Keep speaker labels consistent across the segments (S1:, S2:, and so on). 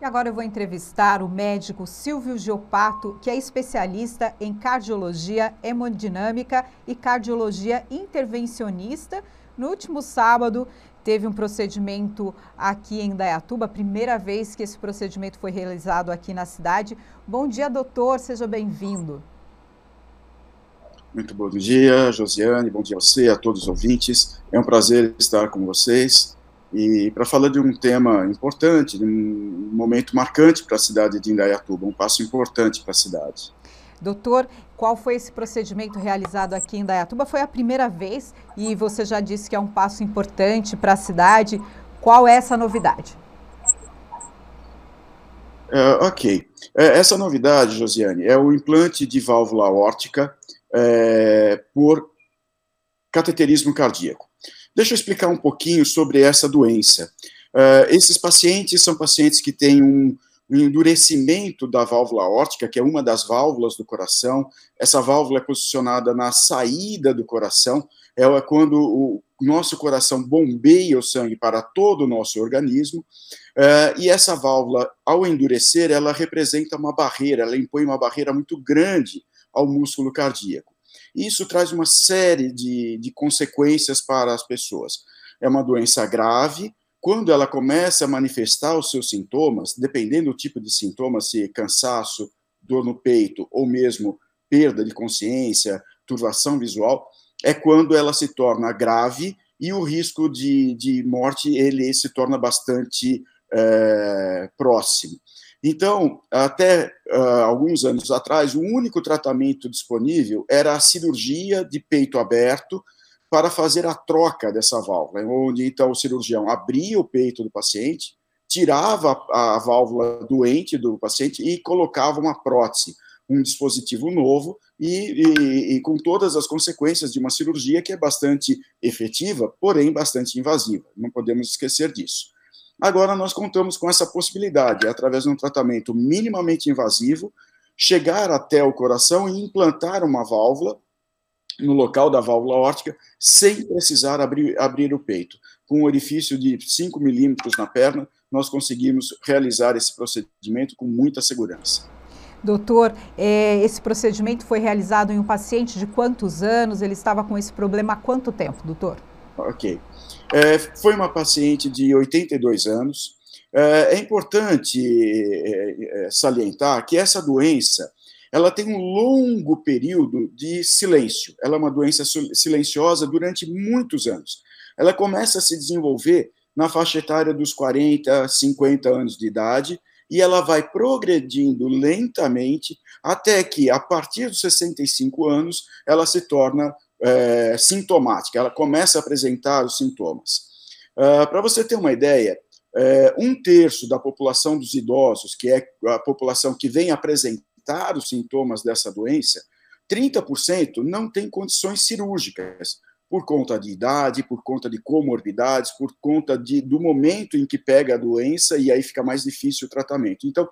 S1: E agora eu vou entrevistar o médico Silvio Giopato, que é especialista em cardiologia hemodinâmica e cardiologia intervencionista. No último sábado, teve um procedimento aqui em Dayatuba, primeira vez que esse procedimento foi realizado aqui na cidade. Bom dia, doutor, seja bem-vindo.
S2: Muito bom dia, Josiane, bom dia a você, a todos os ouvintes. É um prazer estar com vocês e para falar de um tema importante, de um momento marcante para a cidade de Indaiatuba, um passo importante para a cidade.
S1: Doutor, qual foi esse procedimento realizado aqui em Indaiatuba? Foi a primeira vez e você já disse que é um passo importante para a cidade. Qual é essa novidade?
S2: É, ok. É, essa novidade, Josiane, é o implante de válvula aórtica é, por cateterismo cardíaco. Deixa eu explicar um pouquinho sobre essa doença. Uh, esses pacientes são pacientes que têm um, um endurecimento da válvula aórtica, que é uma das válvulas do coração. Essa válvula é posicionada na saída do coração, é quando o nosso coração bombeia o sangue para todo o nosso organismo, uh, e essa válvula, ao endurecer, ela representa uma barreira, ela impõe uma barreira muito grande ao músculo cardíaco. Isso traz uma série de, de consequências para as pessoas. É uma doença grave, quando ela começa a manifestar os seus sintomas, dependendo do tipo de sintoma, se cansaço, dor no peito ou mesmo perda de consciência, turvação visual, é quando ela se torna grave e o risco de, de morte ele se torna bastante é, próximo. Então, até uh, alguns anos atrás, o único tratamento disponível era a cirurgia de peito aberto para fazer a troca dessa válvula, onde então o cirurgião abria o peito do paciente, tirava a, válvula doente do paciente e colocava uma prótese, um dispositivo novo e, e, e, com todas as consequências de uma cirurgia que é bastante efetiva, porém bastante invasiva. Não podemos esquecer disso. Agora nós contamos com essa possibilidade, através de um tratamento minimamente invasivo, chegar até o coração e implantar uma válvula no local da válvula órtica, sem precisar abrir, abrir o peito. Com um orifício de 5 milímetros na perna, nós conseguimos realizar esse procedimento com muita segurança.
S1: Doutor, é, esse procedimento foi realizado em um paciente de quantos anos? Ele estava com esse problema há quanto tempo, doutor?
S2: Ok. É, foi uma paciente de 82 anos. É, é importante é, é, salientar que essa doença ela tem um longo período de silêncio. Ela é uma doença silenciosa durante muitos anos. Ela começa a se desenvolver na faixa etária dos 40, 50 anos de idade e ela vai progredindo lentamente até que, a partir dos 65 anos, ela se torna é, sintomática, ela começa a apresentar os sintomas. Uh, Para você ter uma ideia, é, um terço da população dos idosos, que é a população que vem apresentar os sintomas dessa doença, 30% não tem condições cirúrgicas, por conta de idade, por conta de comorbidades, por conta de, do momento em que pega a doença e aí fica mais difícil o tratamento. Então,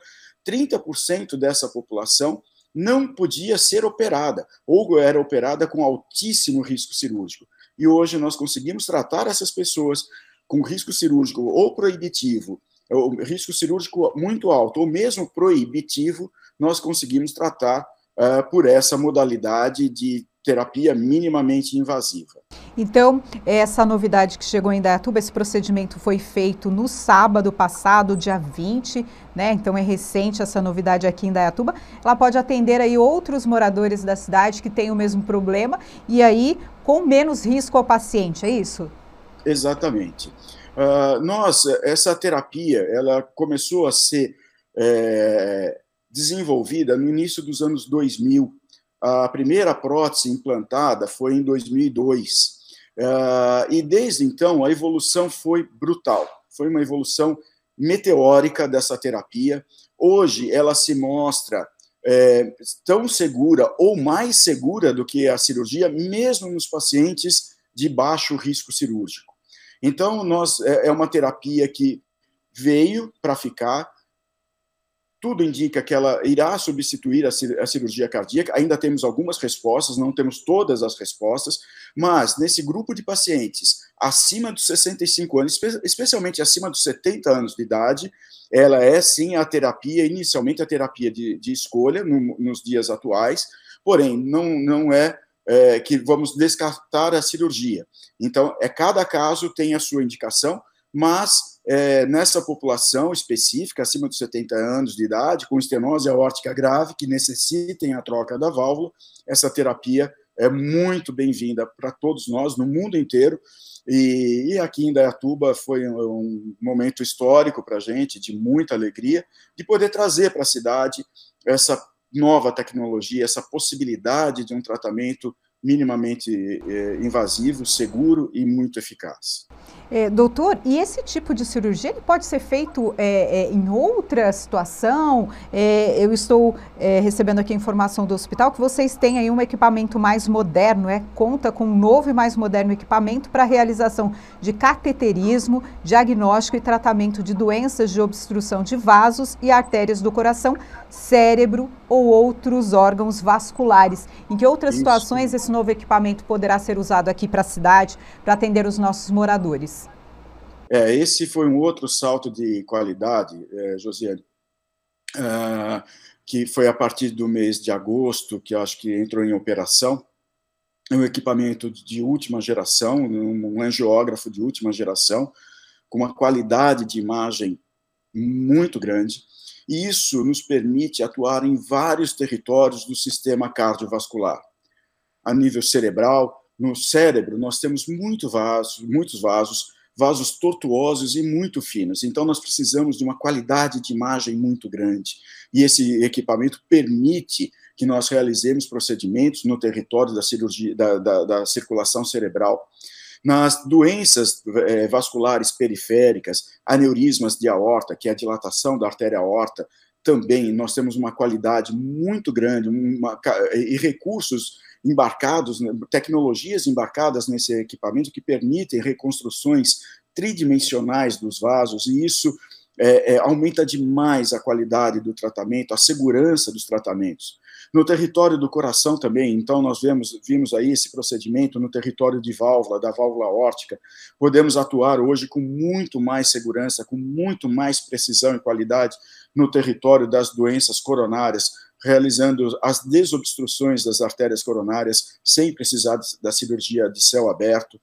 S2: 30% dessa população não podia ser operada, ou era operada com altíssimo risco cirúrgico. E hoje nós conseguimos tratar essas pessoas com risco cirúrgico ou proibitivo, ou risco cirúrgico muito alto, ou mesmo proibitivo, nós conseguimos tratar uh, por essa modalidade de terapia minimamente invasiva.
S1: Então, essa novidade que chegou em Dayatuba, esse procedimento foi feito no sábado passado, dia 20, né? Então é recente essa novidade aqui em Dayatuba. Ela pode atender aí outros moradores da cidade que têm o mesmo problema e aí com menos risco ao paciente, é isso?
S2: Exatamente. Uh, nós, essa terapia, ela começou a ser é, desenvolvida no início dos anos 2000, a primeira prótese implantada foi em 2002. Uh, ah, e desde então a evolução foi brutal. Foi uma evolução meteórica dessa terapia. Hoje ela se mostra é, tão segura ou mais segura do que a cirurgia, mesmo nos pacientes de baixo risco cirúrgico. Então, nós é, é uma terapia que veio para ficar tudo indica que ela irá substituir a cirurgia cardíaca. Ainda temos algumas respostas, não temos todas as respostas, mas nesse grupo de pacientes acima dos 65 anos, especialmente acima dos 70 anos de idade, ela é sim a terapia, inicialmente a terapia de, de escolha no, nos dias atuais, porém, não, não é, é que vamos descartar a cirurgia. Então, é cada caso tem a sua indicação, mas é, nessa população específica, acima dos 70 anos de idade, com estenose aórtica grave, que necessitem a troca da válvula, essa terapia é muito bem-vinda para todos nós, no mundo inteiro, e, e, aqui em Dayatuba foi um, momento histórico para a gente, de muita alegria, de poder trazer para a cidade essa nova tecnologia, essa possibilidade de um tratamento minimamente é, invasivo, seguro e muito eficaz.
S1: É, doutor, e esse tipo de cirurgia ele pode ser feito é, é, em outra situação? É, eu estou é, recebendo aqui a informação do hospital que vocês têm aí um equipamento mais moderno, é, conta com um novo e mais moderno equipamento para realização de cateterismo, diagnóstico e tratamento de doenças de obstrução de vasos e artérias do coração, cérebro ou outros órgãos vasculares. Em que outras Isso. situações esse novo equipamento poderá ser usado aqui para a cidade, para atender os nossos moradores?
S2: É, esse foi um outro salto de qualidade, é, Josiane, uh, que foi a partir do mês de agosto, que acho que entrou em operação. É um equipamento de última geração, um angiógrafo de última geração, com uma qualidade de imagem muito grande. E isso nos permite atuar em vários territórios do sistema cardiovascular. A nível cerebral, no cérebro, nós temos muito muitos vasos, vasos tortuosos e muito finos. Então, nós precisamos de uma qualidade de imagem muito grande. E esse equipamento permite que nós realizemos procedimentos no território da cirurgia, da, da, da circulação cerebral. Nas doenças é, vasculares periféricas, aneurismas de aorta, que é a dilatação da artéria aorta, também nós temos uma qualidade muito grande uma, e recursos embarcados, né, tecnologias embarcadas nesse equipamento que permitem reconstruções tridimensionais dos vasos, e isso é, é, aumenta demais a qualidade do tratamento, a segurança dos tratamentos. No território do coração também, então nós vemos, vimos aí esse procedimento no território de válvula, da válvula órtica, podemos atuar hoje com muito mais segurança, com muito mais precisão e qualidade no território das doenças coronárias, realizando as desobstruções das artérias coronárias sem precisar da cirurgia de céu aberto.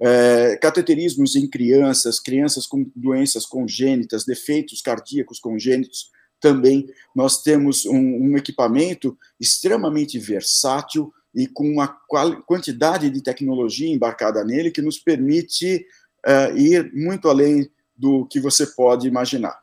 S2: É, cateterismos em crianças, crianças com doenças congênitas, defeitos cardíacos congênitos, também nós temos um, um equipamento extremamente versátil e com uma quantidade de tecnologia embarcada nele que nos permite uh, ir muito além do que você pode imaginar.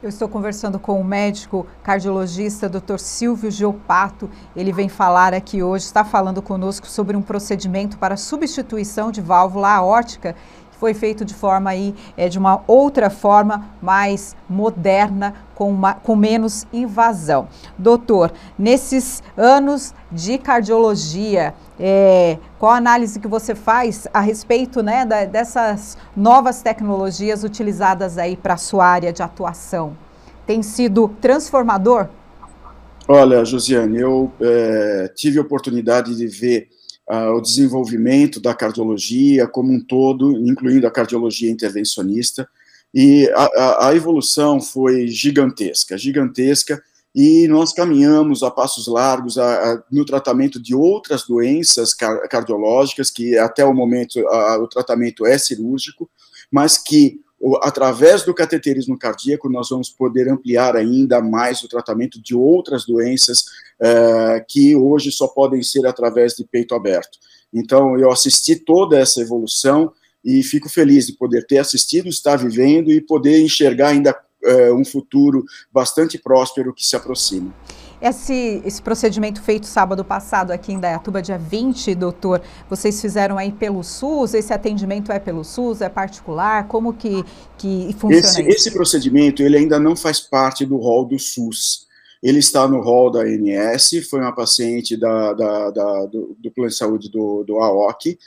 S1: Eu estou conversando com o médico cardiologista Dr. Silvio Geopato. Ele vem falar aqui hoje, está falando conosco sobre um procedimento para substituição de válvula aórtica foi feito de forma aí, é, de uma outra forma mais moderna, com, uma, com menos invasão. Doutor, nesses anos de cardiologia, é, qual a análise que você faz a respeito né, da, dessas novas tecnologias utilizadas aí para a sua área de atuação? Tem sido transformador?
S2: Olha, Josiane, eu é, tive a oportunidade de ver uh, o desenvolvimento da cardiologia como um todo, incluindo a cardiologia intervencionista, e a, a, evolução foi gigantesca, gigantesca, e nós caminhamos a passos largos a, a, no tratamento de outras doenças car cardiológicas, que até o momento o tratamento é cirúrgico, mas que através do cateterismo cardíaco, nós vamos poder ampliar ainda mais o tratamento de outras doenças é, que hoje só podem ser através de peito aberto. Então, eu assisti toda essa evolução e fico feliz de poder ter assistido, estar vivendo e poder enxergar ainda é, um futuro bastante próspero que se aproxima.
S1: Esse, esse procedimento feito sábado passado aqui em Dayatuba, dia 20, doutor, vocês fizeram aí pelo SUS? Esse atendimento é pelo SUS? É particular? Como que, que funciona
S2: esse, esse procedimento, ele ainda não faz parte do rol do SUS. Ele está no rol da ANS, foi uma paciente da, da, da do, do, plano de saúde do, do AOC,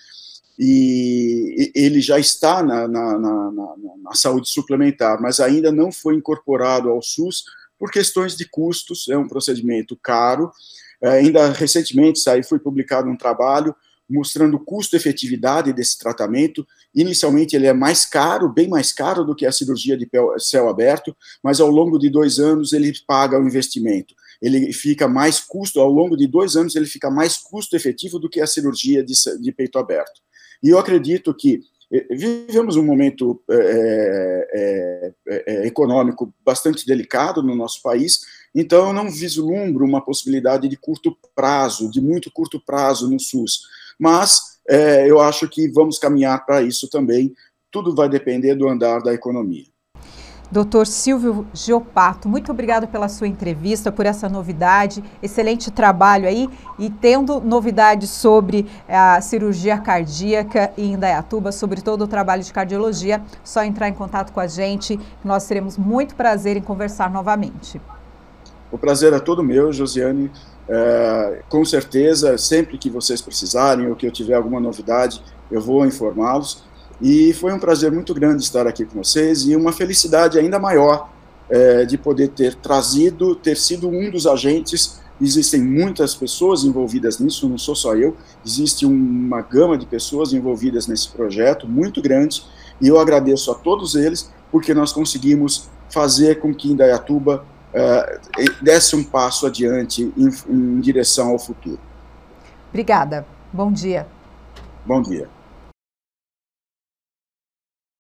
S2: e ele já está na, na, na, na, saúde suplementar, mas ainda não foi incorporado ao SUS por questões de custos, é um procedimento caro. É, ainda recentemente saiu, foi publicado um trabalho mostrando o custo-efetividade desse tratamento. Inicialmente, ele é mais caro, bem mais caro do que a cirurgia de céu aberto, mas ao longo de dois anos ele paga o investimento. Ele fica mais custo, ao longo de dois anos, ele fica mais custo-efetivo do que a cirurgia de, de peito aberto. E eu acredito que vivemos um momento é, é, é, econômico bastante delicado no nosso país, então eu não vislumbro uma possibilidade de curto prazo, de muito curto prazo no SUS mas é, eu acho que vamos caminhar para isso também. Tudo vai depender do andar da economia.
S1: Doutor Silvio Geopato, muito obrigado pela sua entrevista, por essa novidade, excelente trabalho aí. E tendo novidades sobre a cirurgia cardíaca em Indaiatuba, sobre todo o trabalho de cardiologia, só entrar em contato com a gente, nós teremos muito prazer em conversar novamente.
S2: O prazer é todo meu, Josiane. É, com certeza, sempre que vocês precisarem ou que eu tiver alguma novidade, eu vou informá-los. E foi um prazer muito grande estar aqui com vocês e uma felicidade ainda maior é, de poder ter trazido, ter sido um dos agentes. Existem muitas pessoas envolvidas nisso, não sou só eu, existe uma gama de pessoas envolvidas nesse projeto muito grande e eu agradeço a todos eles porque nós conseguimos fazer com que Indaiatuba uh, desse um passo adiante em, em direção ao futuro.
S1: Obrigada. Bom dia.
S2: Bom dia.